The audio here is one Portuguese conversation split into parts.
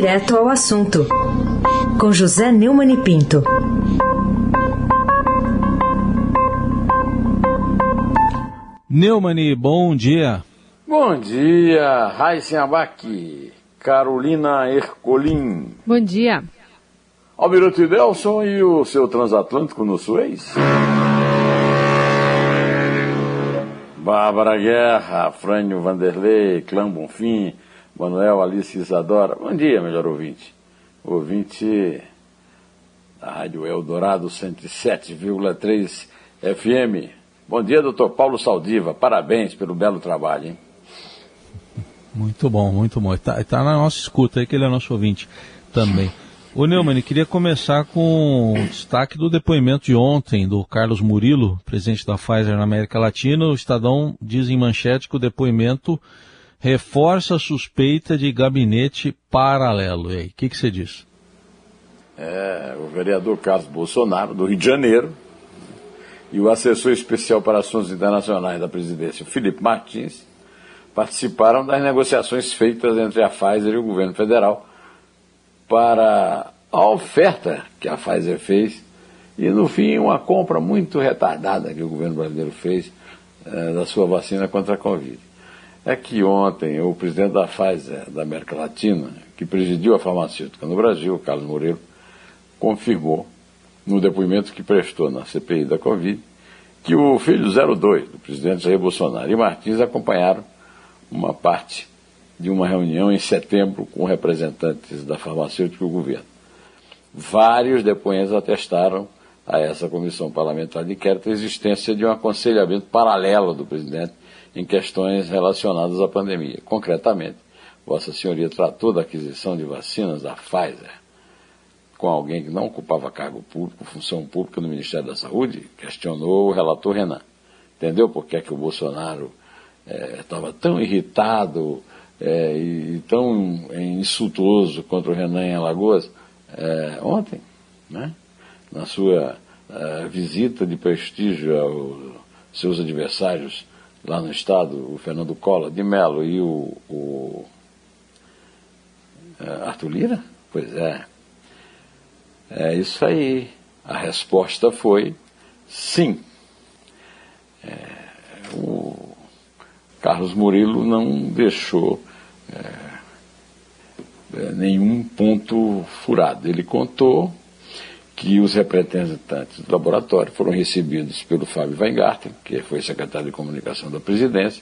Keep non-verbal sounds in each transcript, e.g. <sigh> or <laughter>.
Direto ao assunto, com José Neumann e Pinto. Neumani, bom dia. Bom dia, Raíssen Abac, Carolina Ercolim. Bom dia. Almirante Nelson e o seu transatlântico no Suez? Bárbara Guerra, Frânio Vanderlei, Clã Bonfim, Manuel Alice Isadora. Bom dia, melhor ouvinte. Ouvinte da Rádio Eldorado 107,3 FM. Bom dia, doutor Paulo Saldiva. Parabéns pelo belo trabalho, hein? Muito bom, muito bom. Está tá na nossa escuta aí, que ele é nosso ouvinte também. Ô Neumann, queria começar com o destaque do depoimento de ontem do Carlos Murilo, presidente da Pfizer na América Latina. O Estadão diz em manchete que o depoimento reforça a suspeita de gabinete paralelo. E aí, o que, você diz? É, o vereador Carlos Bolsonaro, do Rio de Janeiro, e o assessor especial para assuntos internacionais da presidência, Felipe Martins, participaram das negociações feitas entre a Pfizer e o governo federal para a oferta que a Pfizer fez e, no fim, uma compra muito retardada que o governo brasileiro fez eh, da sua vacina contra a Covid. É que ontem o presidente da Pfizer da América Latina, que presidiu a farmacêutica no Brasil, Carlos Moreira, confirmou, no depoimento que prestou na CPI da Covid, que o filho 02 do presidente Jair Bolsonaro e Martins acompanharam uma parte de uma reunião em setembro com representantes da farmacêutica e o governo. Vários depoentes atestaram a essa comissão parlamentar de inquérito a existência de um aconselhamento paralelo do presidente em questões relacionadas à pandemia. Concretamente, Vossa Senhoria tratou da aquisição de vacinas da Pfizer com alguém que não ocupava cargo público, função pública no Ministério da Saúde, questionou o relator Renan. Entendeu por que, é que o Bolsonaro estava eh, tão irritado é, e tão é, insultuoso contra o Renan em Alagoas é, ontem, né? na sua é, visita de prestígio aos seus adversários lá no estado, o Fernando Collor de Mello e o, o é, Arthur Lira? Pois é. É isso aí. A resposta foi sim. É, o Carlos Murilo não deixou é, nenhum ponto furado. Ele contou que os representantes do laboratório foram recebidos pelo Fábio Weingarten, que foi secretário de comunicação da presidência,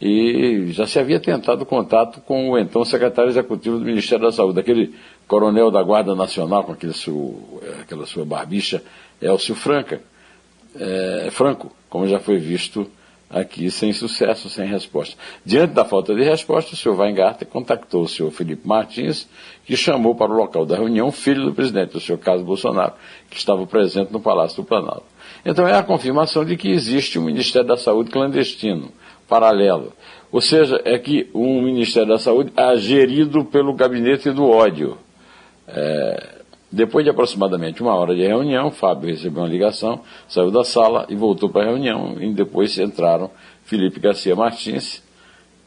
e já se havia tentado contato com o então secretário executivo do Ministério da Saúde, aquele coronel da Guarda Nacional, com aquele seu, é, aquela sua barbicha, Elcio Franca, é, Franco, como já foi visto aqui sem sucesso, sem resposta. Diante da falta de resposta, o senhor Weingarten contactou o senhor Felipe Martins, que chamou para o local da reunião o filho do presidente, o senhor Carlos Bolsonaro, que estava presente no Palácio do Planalto. Então é a confirmação de que existe um Ministério da Saúde clandestino, paralelo. Ou seja, é que um Ministério da Saúde é gerido pelo gabinete do ódio. É, depois de aproximadamente uma hora de reunião, Fábio recebeu uma ligação, saiu da sala e voltou para a reunião. E depois entraram Felipe Garcia Martins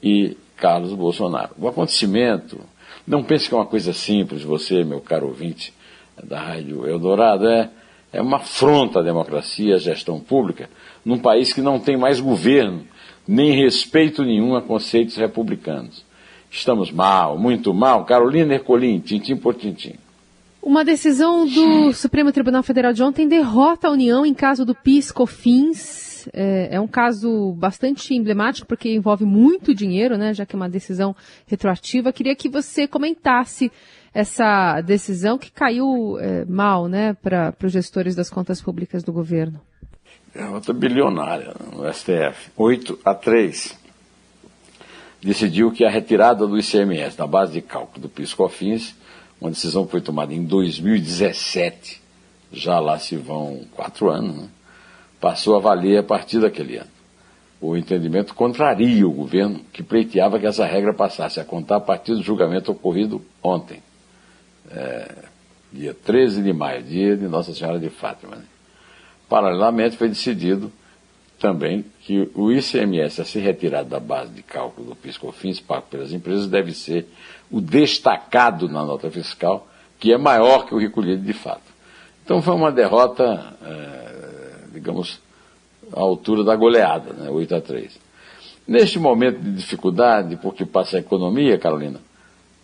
e Carlos Bolsonaro. O acontecimento, não pense que é uma coisa simples, você, meu caro ouvinte da Rádio Eldorado, é, é uma afronta à democracia, à gestão pública, num país que não tem mais governo, nem respeito nenhum a conceitos republicanos. Estamos mal, muito mal. Carolina Ercolim, tintim por tintim. Uma decisão do Supremo Tribunal Federal de ontem derrota a União em caso do PIS-COFINS. É, é, um caso bastante emblemático porque envolve muito dinheiro, né, já que é uma decisão retroativa. Queria que você comentasse essa decisão que caiu é, mal, né, para os gestores das contas públicas do governo. É outra bilionária no STF, 8 a 3. Decidiu que a retirada do ICMS da base de cálculo do PIS-COFINS uma decisão que foi tomada em 2017, já lá se vão quatro anos, né? passou a valer a partir daquele ano. O entendimento contraria o governo, que pleiteava que essa regra passasse a contar a partir do julgamento ocorrido ontem, é, dia 13 de maio, dia de Nossa Senhora de Fátima. Né? Paralelamente, foi decidido também que o ICMS a ser retirado da base de cálculo do PIS/COFINS pago pelas empresas deve ser o destacado na nota fiscal, que é maior que o recolhido de fato. Então foi uma derrota, é, digamos, à altura da goleada, né, 8 a 3. Neste momento de dificuldade, porque passa a economia, Carolina,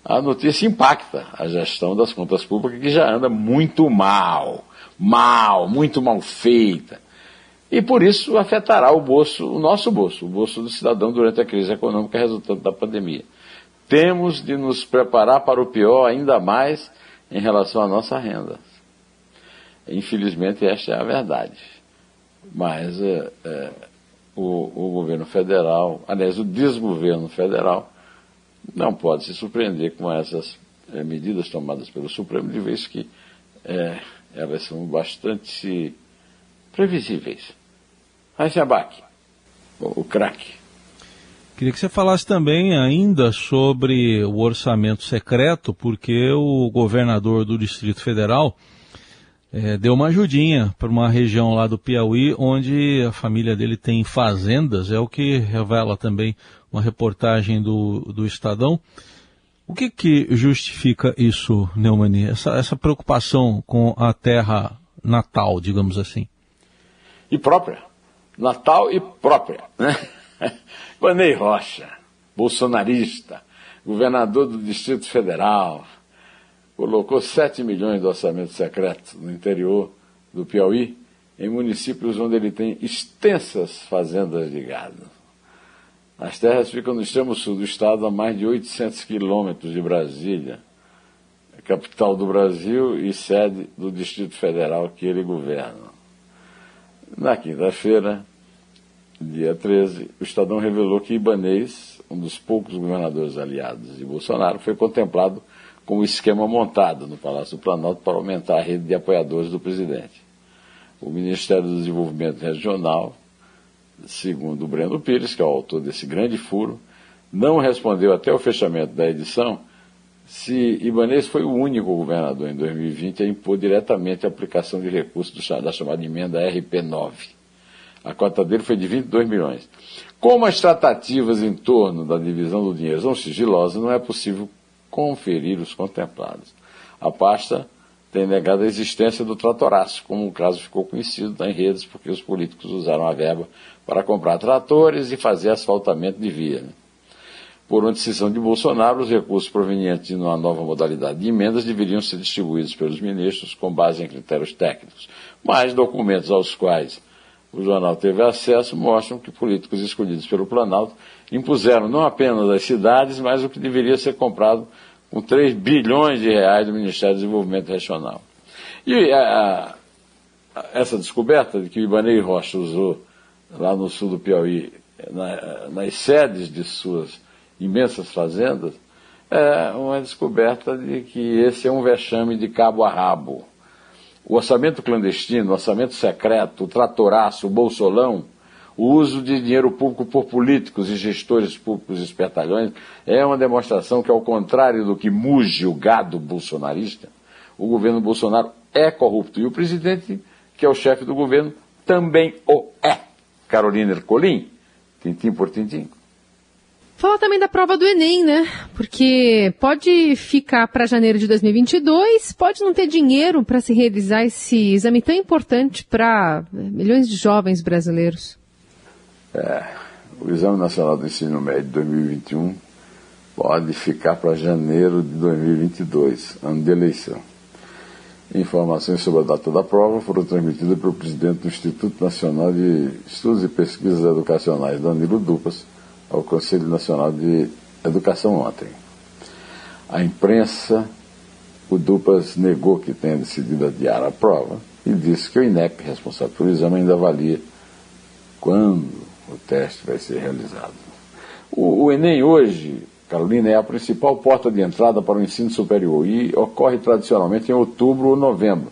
a notícia impacta a gestão das contas públicas, que já anda muito mal, mal, muito mal feita. E por isso afetará o bolso, o nosso bolso, o bolso do cidadão durante a crise econômica resultante da pandemia. Temos de nos preparar para o pior ainda mais em relação à nossa renda. Infelizmente, esta é a verdade. Mas é, é, o, o governo federal, aliás, o desgoverno federal, não pode se surpreender com essas é, medidas tomadas pelo Supremo, de vez que é, elas são bastante previsíveis. Heisenbach, o, o craque. Queria que você falasse também ainda sobre o orçamento secreto, porque o governador do Distrito Federal é, deu uma ajudinha para uma região lá do Piauí, onde a família dele tem fazendas, é o que revela também uma reportagem do, do Estadão. O que, que justifica isso, Neumani? Essa, essa preocupação com a terra natal, digamos assim? E própria. Natal e própria. Né? <laughs> Vanei Rocha, bolsonarista, governador do Distrito Federal, colocou 7 milhões de orçamento secreto no interior do Piauí, em municípios onde ele tem extensas fazendas de gado. As terras ficam no extremo sul do estado, a mais de 800 quilômetros de Brasília, capital do Brasil e sede do Distrito Federal que ele governa. Na quinta-feira, dia 13, o Estadão revelou que Ibanês, um dos poucos governadores aliados de Bolsonaro, foi contemplado com o esquema montado no Palácio do Planalto para aumentar a rede de apoiadores do presidente. O Ministério do Desenvolvimento Regional segundo o Breno Pires, que é o autor desse grande furo, não respondeu até o fechamento da edição se Ibanez foi o único governador em 2020 a impor diretamente a aplicação de recursos da chamada emenda RP9. A cota dele foi de 22 milhões. Como as tratativas em torno da divisão do dinheiro são sigilosas, não é possível conferir os contemplados. A pasta tem negado a existência do tratoraço, como o caso ficou conhecido em redes porque os políticos usaram a verba para comprar tratores e fazer asfaltamento de via. Né? Por uma decisão de Bolsonaro, os recursos provenientes de uma nova modalidade de emendas deveriam ser distribuídos pelos ministros com base em critérios técnicos. Mas documentos aos quais o jornal teve acesso mostram que políticos escolhidos pelo Planalto impuseram não apenas as cidades, mas o que deveria ser comprado com 3 bilhões de reais do Ministério do Desenvolvimento Regional. E a, a, essa descoberta de que o Ibanei Rocha usou lá no sul do Piauí, na, nas sedes de suas imensas fazendas, é uma descoberta de que esse é um vexame de cabo a rabo. O orçamento clandestino, o orçamento secreto, o tratoraço, o bolsolão, o uso de dinheiro público por políticos e gestores públicos espertalhões é uma demonstração que, ao contrário do que muge o gado bolsonarista, o governo Bolsonaro é corrupto. E o presidente, que é o chefe do governo, também o é. Carolina Ercolim, tintim por tintim. Fala também da prova do Enem, né? Porque pode ficar para janeiro de 2022, pode não ter dinheiro para se realizar esse exame tão importante para milhões de jovens brasileiros. É, o Exame Nacional do Ensino Médio de 2021 pode ficar para janeiro de 2022, ano de eleição. Informações sobre a data da prova foram transmitidas pelo presidente do Instituto Nacional de Estudos e Pesquisas Educacionais, Danilo Dupas, ao Conselho Nacional de Educação ontem. A imprensa, o Dupas negou que tenha decidido adiar a prova e disse que o INEP, responsável pelo exame, ainda avalia quando o teste vai ser realizado. O, o Enem hoje Carolina é a principal porta de entrada para o ensino superior e ocorre tradicionalmente em outubro ou novembro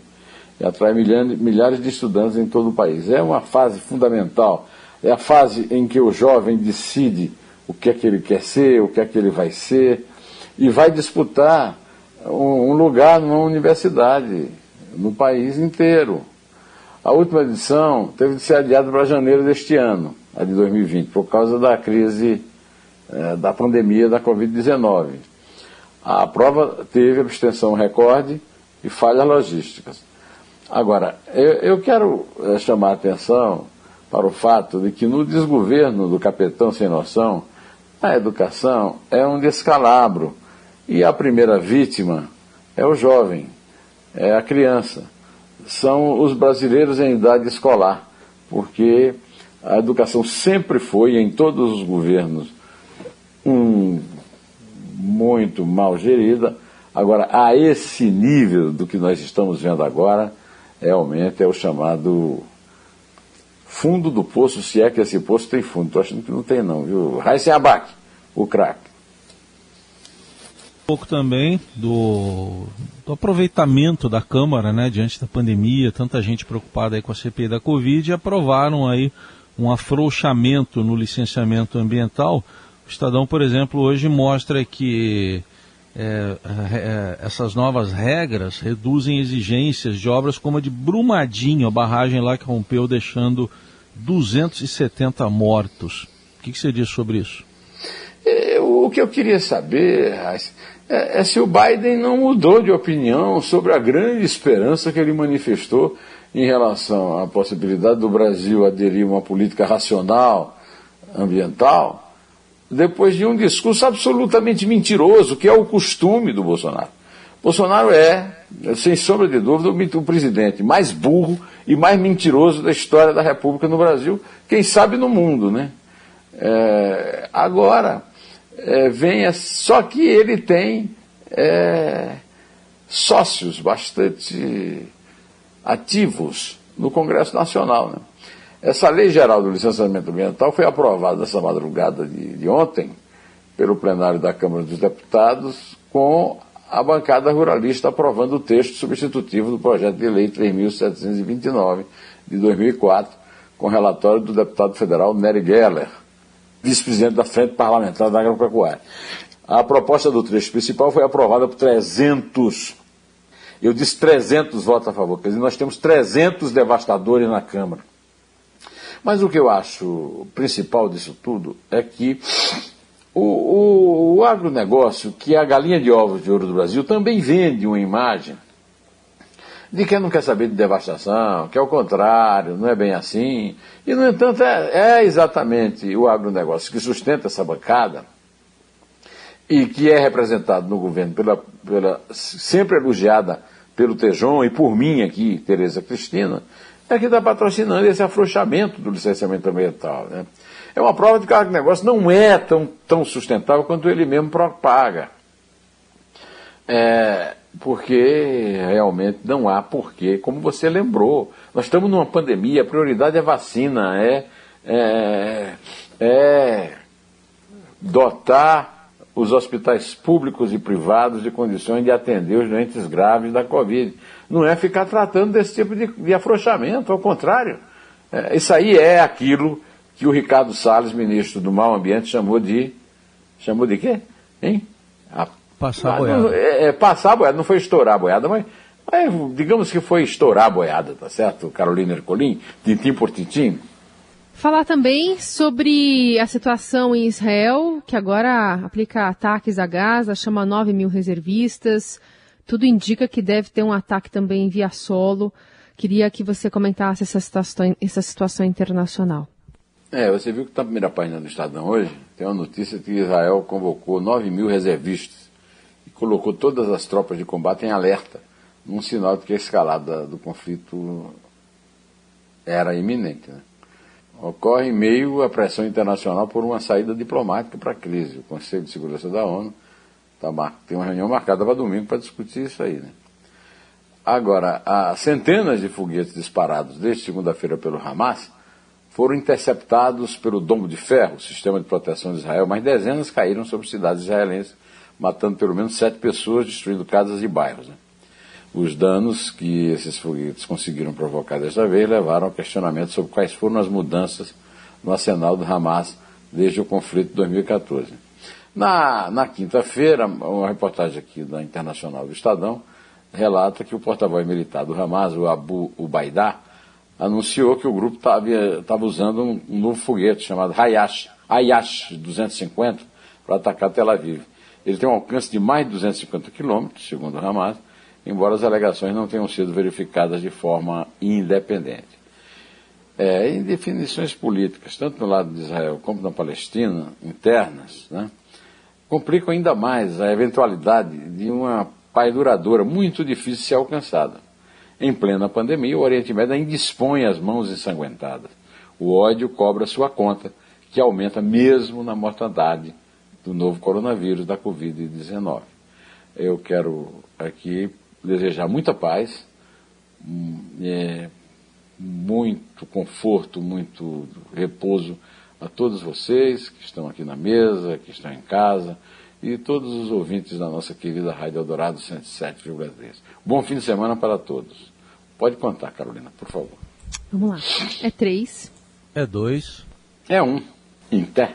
e atrai milhares de estudantes em todo o país. É uma fase fundamental, é a fase em que o jovem decide o que é que ele quer ser, o que é que ele vai ser e vai disputar um lugar numa universidade no país inteiro. A última edição teve de ser adiada para janeiro deste ano, a de 2020, por causa da crise é, da pandemia da Covid-19. A prova teve abstenção recorde e falhas logísticas. Agora, eu, eu quero é, chamar a atenção para o fato de que no desgoverno do capitão sem noção, a educação é um descalabro e a primeira vítima é o jovem, é a criança são os brasileiros em idade escolar, porque a educação sempre foi, em todos os governos, um, muito mal gerida. Agora, a esse nível do que nós estamos vendo agora, realmente é o chamado fundo do poço, se é que esse poço tem fundo. Estou achando que não tem não, viu? Raíssen Abac, o craque pouco também do, do, aproveitamento da Câmara, né, diante da pandemia, tanta gente preocupada aí com a CPI da Covid, aprovaram aí um afrouxamento no licenciamento ambiental. O Estadão, por exemplo, hoje mostra que é, é, essas novas regras reduzem exigências de obras como a de Brumadinho, a barragem lá que rompeu, deixando 270 mortos. O que, que você diz sobre isso? É, o que eu queria saber, é, é se o Biden não mudou de opinião sobre a grande esperança que ele manifestou em relação à possibilidade do Brasil aderir a uma política racional ambiental, depois de um discurso absolutamente mentiroso, que é o costume do Bolsonaro. Bolsonaro é, sem sombra de dúvida, o presidente mais burro e mais mentiroso da história da República no Brasil, quem sabe no mundo, né? É, agora, é, venha, só que ele tem é, sócios bastante ativos no Congresso Nacional. Né? Essa lei geral do licenciamento ambiental foi aprovada essa madrugada de, de ontem pelo plenário da Câmara dos Deputados com a bancada ruralista aprovando o texto substitutivo do projeto de lei 3.729 de 2004, com relatório do deputado federal Nery Geller vice-presidente da Frente Parlamentar da Agropecuária. A proposta do trecho principal foi aprovada por 300. Eu disse 300 votos a favor, quer dizer, nós temos 300 devastadores na Câmara. Mas o que eu acho principal disso tudo é que o, o, o agronegócio, que é a galinha de ovos de ouro do Brasil, também vende uma imagem de quem não quer saber de devastação, que é o contrário, não é bem assim. E, no entanto, é, é exatamente o agronegócio que sustenta essa bancada e que é representado no governo pela, pela sempre elogiada pelo Tejon e por mim aqui, Tereza Cristina, é que está patrocinando esse afrouxamento do licenciamento ambiental. Né? É uma prova de que o agronegócio não é tão, tão sustentável quanto ele mesmo propaga. É, porque realmente não há porquê, como você lembrou. Nós estamos numa pandemia, a prioridade é vacina, é, é, é dotar os hospitais públicos e privados de condições de atender os doentes graves da Covid. Não é ficar tratando desse tipo de, de afrouxamento, ao contrário. É, isso aí é aquilo que o Ricardo Salles, ministro do Mal Ambiente, chamou de. chamou de quê? Hein? A Passar a boiada. É, é, passar a boiada, não foi estourar a boiada, mas, mas, digamos que foi estourar a boiada, tá certo? Carolina Ercolim, tintim por tintim. Falar também sobre a situação em Israel, que agora aplica ataques a Gaza, chama 9 mil reservistas. Tudo indica que deve ter um ataque também via solo. Queria que você comentasse essa situação, essa situação internacional. É, você viu que está na primeira página do Estadão hoje, tem uma notícia que Israel convocou 9 mil reservistas colocou todas as tropas de combate em alerta, num sinal de que a escalada do conflito era iminente. Né? Ocorre em meio à pressão internacional por uma saída diplomática para a crise. O Conselho de Segurança da ONU tá tem uma reunião marcada para domingo para discutir isso aí. Né? Agora, há centenas de foguetes disparados desde segunda-feira pelo Hamas foram interceptados pelo Domo de Ferro, sistema de proteção de Israel, mas dezenas caíram sobre cidades israelenses matando pelo menos sete pessoas, destruindo casas e bairros. Né? Os danos que esses foguetes conseguiram provocar desta vez levaram ao questionamento sobre quais foram as mudanças no arsenal do Hamas desde o conflito de 2014. Na, na quinta-feira, uma reportagem aqui da Internacional do Estadão relata que o porta-voz militar do Hamas, o Abu Ubaidá, anunciou que o grupo estava usando um, um, novo foguete chamado Hayash, Hayash 250 para atacar Tel Aviv. Ele tem um alcance de mais de 250 quilômetros, segundo o Hamas, embora as alegações não tenham sido verificadas de forma independente. É, em definições políticas, tanto no lado de Israel como na Palestina, internas, né, complicam ainda mais a eventualidade de uma paz duradoura muito difícil de ser alcançada. Em plena pandemia, o Oriente Médio ainda dispõe as mãos ensanguentadas. O ódio cobra sua conta, que aumenta mesmo na mortandade do novo coronavírus, da Covid-19. Eu quero aqui desejar muita paz, hum, é, muito conforto, muito repouso a todos vocês que estão aqui na mesa, que estão em casa e todos os ouvintes da nossa querida Rádio Eldorado 107,3. Bom fim de semana para todos. Pode contar, Carolina, por favor. Vamos lá. É três. É dois. É um. Inter.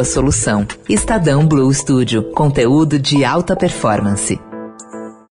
boa solução. Estadão Blue Studio, conteúdo de alta performance.